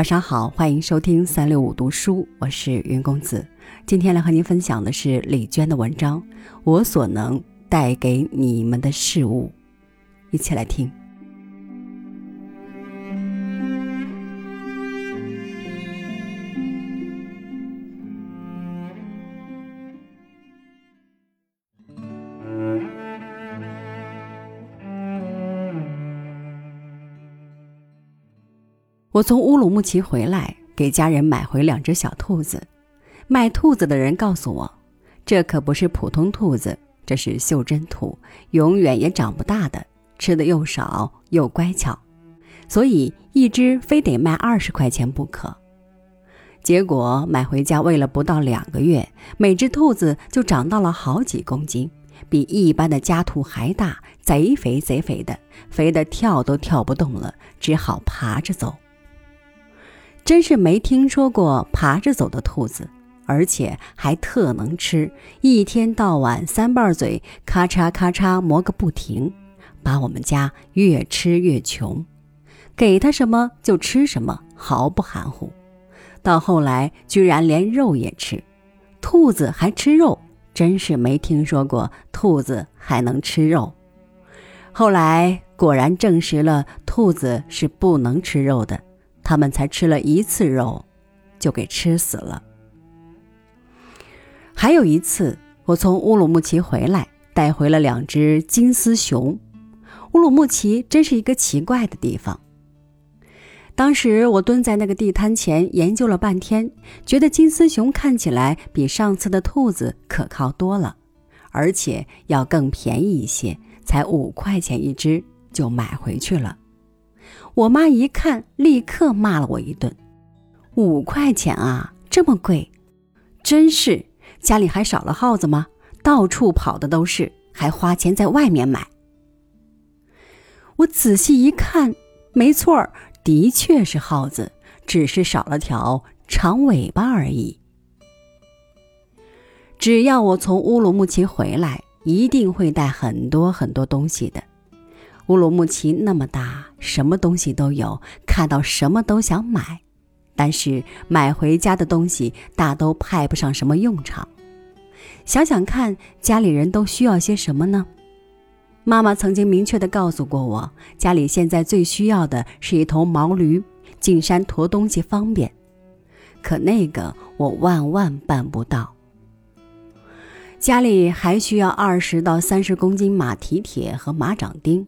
晚上好，欢迎收听三六五读书，我是云公子。今天来和您分享的是李娟的文章《我所能带给你们的事物》，一起来听。我从乌鲁木齐回来，给家人买回两只小兔子。卖兔子的人告诉我，这可不是普通兔子，这是袖珍兔，永远也长不大的，吃的又少又乖巧，所以一只非得卖二十块钱不可。结果买回家喂了不到两个月，每只兔子就长到了好几公斤，比一般的家兔还大，贼肥贼肥的，肥得跳都跳不动了，只好爬着走。真是没听说过爬着走的兔子，而且还特能吃，一天到晚三瓣嘴咔嚓咔嚓磨个不停，把我们家越吃越穷，给它什么就吃什么，毫不含糊。到后来居然连肉也吃，兔子还吃肉，真是没听说过兔子还能吃肉。后来果然证实了，兔子是不能吃肉的。他们才吃了一次肉，就给吃死了。还有一次，我从乌鲁木齐回来，带回了两只金丝熊。乌鲁木齐真是一个奇怪的地方。当时我蹲在那个地摊前研究了半天，觉得金丝熊看起来比上次的兔子可靠多了，而且要更便宜一些，才五块钱一只，就买回去了。我妈一看，立刻骂了我一顿：“五块钱啊，这么贵！真是家里还少了耗子吗？到处跑的都是，还花钱在外面买。”我仔细一看，没错儿，的确是耗子，只是少了条长尾巴而已。只要我从乌鲁木齐回来，一定会带很多很多东西的。乌鲁木齐那么大，什么东西都有，看到什么都想买，但是买回家的东西大都派不上什么用场。想想看，家里人都需要些什么呢？妈妈曾经明确的告诉过我，家里现在最需要的是一头毛驴，进山驮东西方便。可那个我万万办不到。家里还需要二十到三十公斤马蹄铁和马掌钉。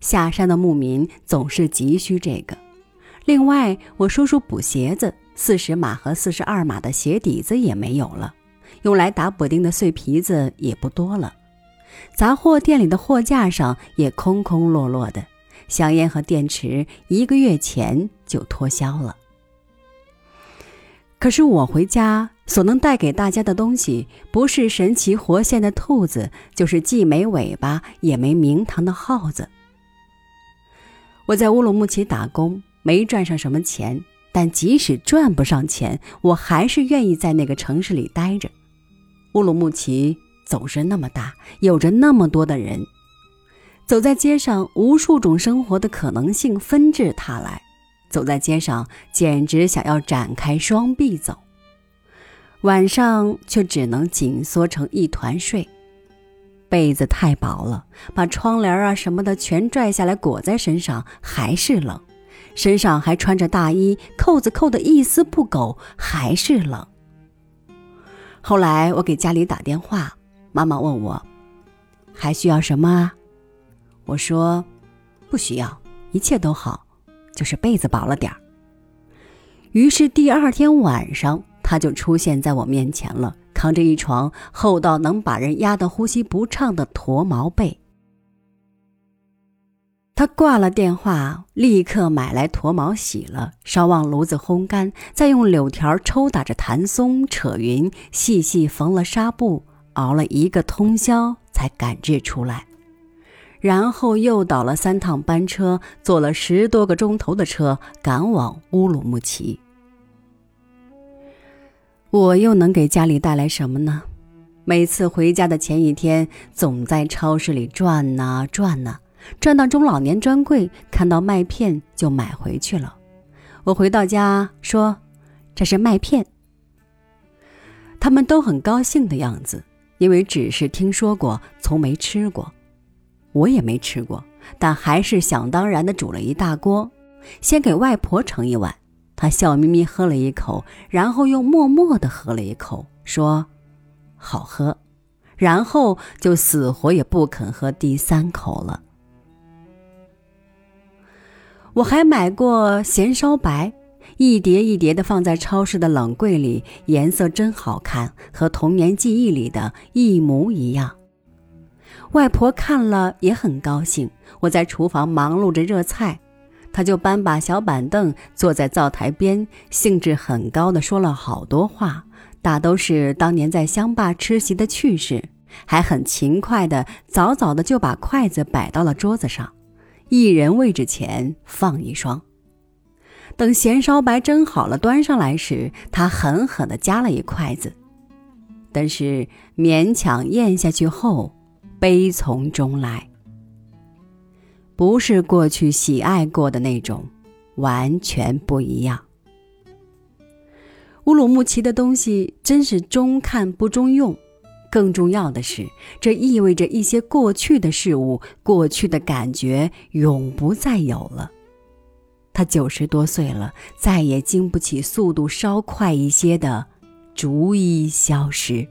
下山的牧民总是急需这个。另外，我叔叔补鞋子，四十码和四十二码的鞋底子也没有了，用来打补丁的碎皮子也不多了。杂货店里的货架上也空空落落的，香烟和电池一个月前就脱销了。可是我回家所能带给大家的东西，不是神奇活现的兔子，就是既没尾巴也没名堂的耗子。我在乌鲁木齐打工，没赚上什么钱，但即使赚不上钱，我还是愿意在那个城市里待着。乌鲁木齐总是那么大，有着那么多的人，走在街上，无数种生活的可能性纷至沓来，走在街上简直想要展开双臂走，晚上却只能紧缩成一团睡。被子太薄了，把窗帘啊什么的全拽下来裹在身上，还是冷；身上还穿着大衣，扣子扣的一丝不苟，还是冷。后来我给家里打电话，妈妈问我还需要什么啊？我说不需要，一切都好，就是被子薄了点儿。于是第二天晚上，他就出现在我面前了。扛着一床厚到能把人压得呼吸不畅的驼毛被，他挂了电话，立刻买来驼毛洗了，烧旺炉子烘干，再用柳条抽打着弹松扯匀，细细缝了纱布，熬了一个通宵才赶制出来，然后又倒了三趟班车，坐了十多个钟头的车赶往乌鲁木齐。我又能给家里带来什么呢？每次回家的前一天，总在超市里转呐转呐，转到中老年专柜，看到麦片就买回去了。我回到家说：“这是麦片。”他们都很高兴的样子，因为只是听说过，从没吃过。我也没吃过，但还是想当然的煮了一大锅，先给外婆盛一碗。他笑眯眯喝了一口，然后又默默的喝了一口，说：“好喝。”然后就死活也不肯喝第三口了。我还买过咸烧白，一叠一叠的放在超市的冷柜里，颜色真好看，和童年记忆里的一模一样。外婆看了也很高兴。我在厨房忙碌着热菜，他就搬把小板凳坐在灶台边，兴致很高的说了好多话，大都是当年在乡坝吃席的趣事，还很勤快的早早的就把筷子摆到了桌子上。一人位置前放一双。等咸烧白蒸好了，端上来时，他狠狠地夹了一筷子，但是勉强咽下去后，悲从中来。不是过去喜爱过的那种，完全不一样。乌鲁木齐的东西真是中看不中用。更重要的是，这意味着一些过去的事物、过去的感觉永不再有了。他九十多岁了，再也经不起速度稍快一些的逐一消失。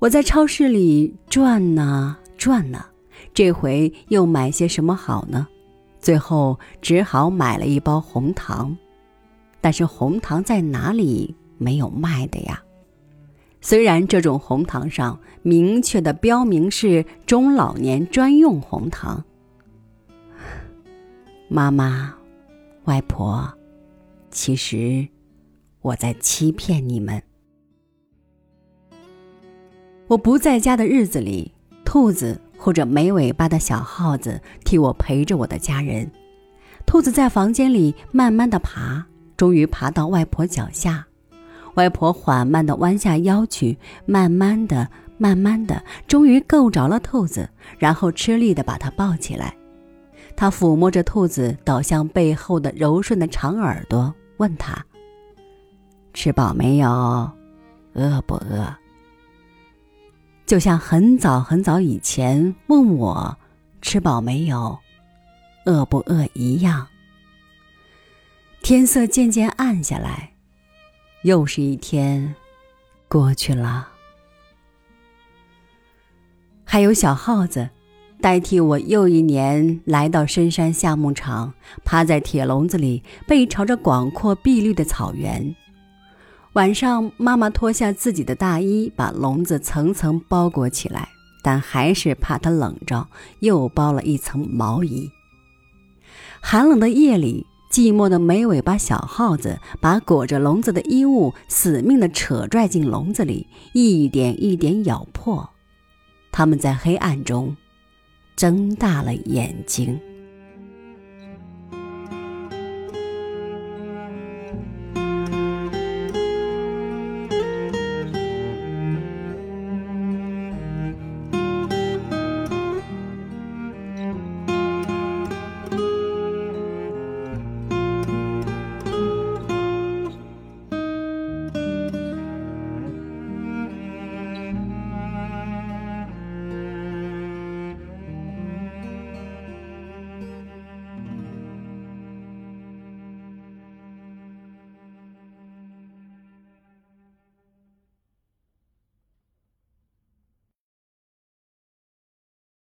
我在超市里转呐转呐，这回又买些什么好呢？最后只好买了一包红糖，但是红糖在哪里没有卖的呀？虽然这种红糖上明确的标明是中老年专用红糖，妈妈、外婆，其实我在欺骗你们。我不在家的日子里，兔子或者没尾巴的小耗子替我陪着我的家人。兔子在房间里慢慢的爬，终于爬到外婆脚下。外婆缓慢的弯下腰去，慢慢的、慢慢的，终于够着了兔子，然后吃力的把它抱起来。她抚摸着兔子倒向背后的柔顺的长耳朵，问他：“吃饱没有？饿不饿？”就像很早很早以前问我吃饱没有、饿不饿一样。天色渐渐暗下来。又是一天过去了，还有小耗子代替我又一年来到深山夏牧场，趴在铁笼子里，背朝着广阔碧绿的草原。晚上，妈妈脱下自己的大衣，把笼子层层包裹起来，但还是怕它冷着，又包了一层毛衣。寒冷的夜里。寂寞的没尾巴小耗子把裹着笼子的衣物死命地扯拽进笼子里，一点一点咬破。他们在黑暗中睁大了眼睛。